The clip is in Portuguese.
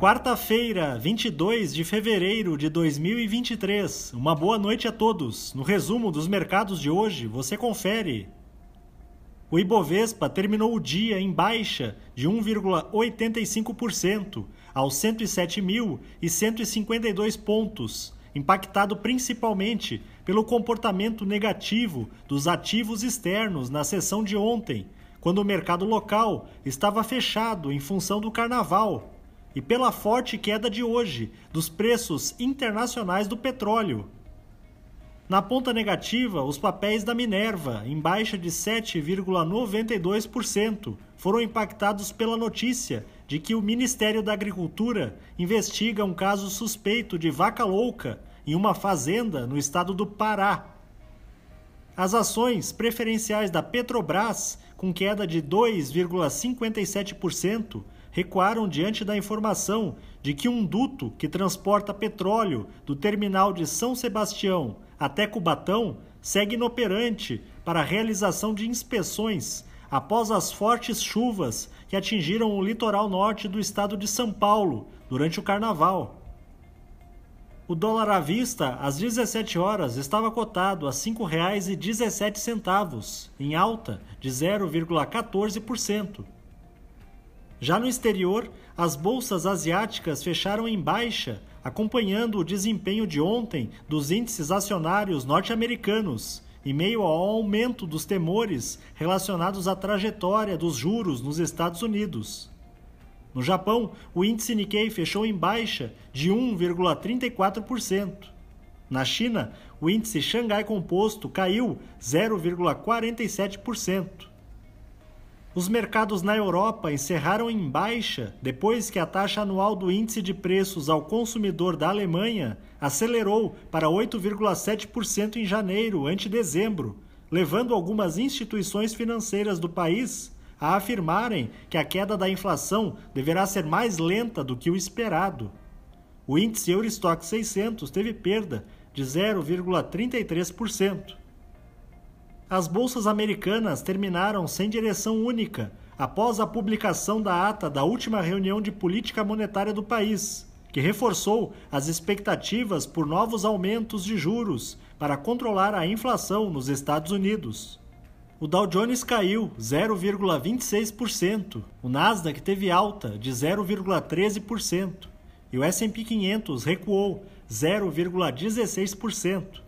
Quarta-feira, 22 de fevereiro de 2023. Uma boa noite a todos. No resumo dos mercados de hoje, você confere. O Ibovespa terminou o dia em baixa de 1,85% aos 107.152 pontos, impactado principalmente pelo comportamento negativo dos ativos externos na sessão de ontem, quando o mercado local estava fechado em função do carnaval e pela forte queda de hoje dos preços internacionais do petróleo. Na ponta negativa, os papéis da Minerva, em baixa de 7,92%, foram impactados pela notícia de que o Ministério da Agricultura investiga um caso suspeito de vaca louca em uma fazenda no estado do Pará. As ações preferenciais da Petrobras, com queda de 2,57%, recuaram diante da informação de que um duto que transporta petróleo do terminal de São Sebastião até Cubatão segue inoperante para a realização de inspeções após as fortes chuvas que atingiram o litoral norte do estado de São Paulo durante o carnaval. O dólar à vista, às 17 horas, estava cotado a R$ 5,17, em alta de 0,14%. Já no exterior, as bolsas asiáticas fecharam em baixa, acompanhando o desempenho de ontem dos índices acionários norte-americanos, em meio ao aumento dos temores relacionados à trajetória dos juros nos Estados Unidos. No Japão, o índice Nikkei fechou em baixa de 1,34%. Na China, o índice Xangai Composto caiu 0,47%. Os mercados na Europa encerraram em baixa depois que a taxa anual do índice de preços ao consumidor da Alemanha acelerou para 8,7% em janeiro ante dezembro, levando algumas instituições financeiras do país a afirmarem que a queda da inflação deverá ser mais lenta do que o esperado. O índice Eurostock 600 teve perda de 0,33%. As bolsas americanas terminaram sem direção única após a publicação da ata da última reunião de política monetária do país, que reforçou as expectativas por novos aumentos de juros para controlar a inflação nos Estados Unidos. O Dow Jones caiu 0,26%, o Nasdaq teve alta de 0,13% e o S&P 500 recuou 0,16%.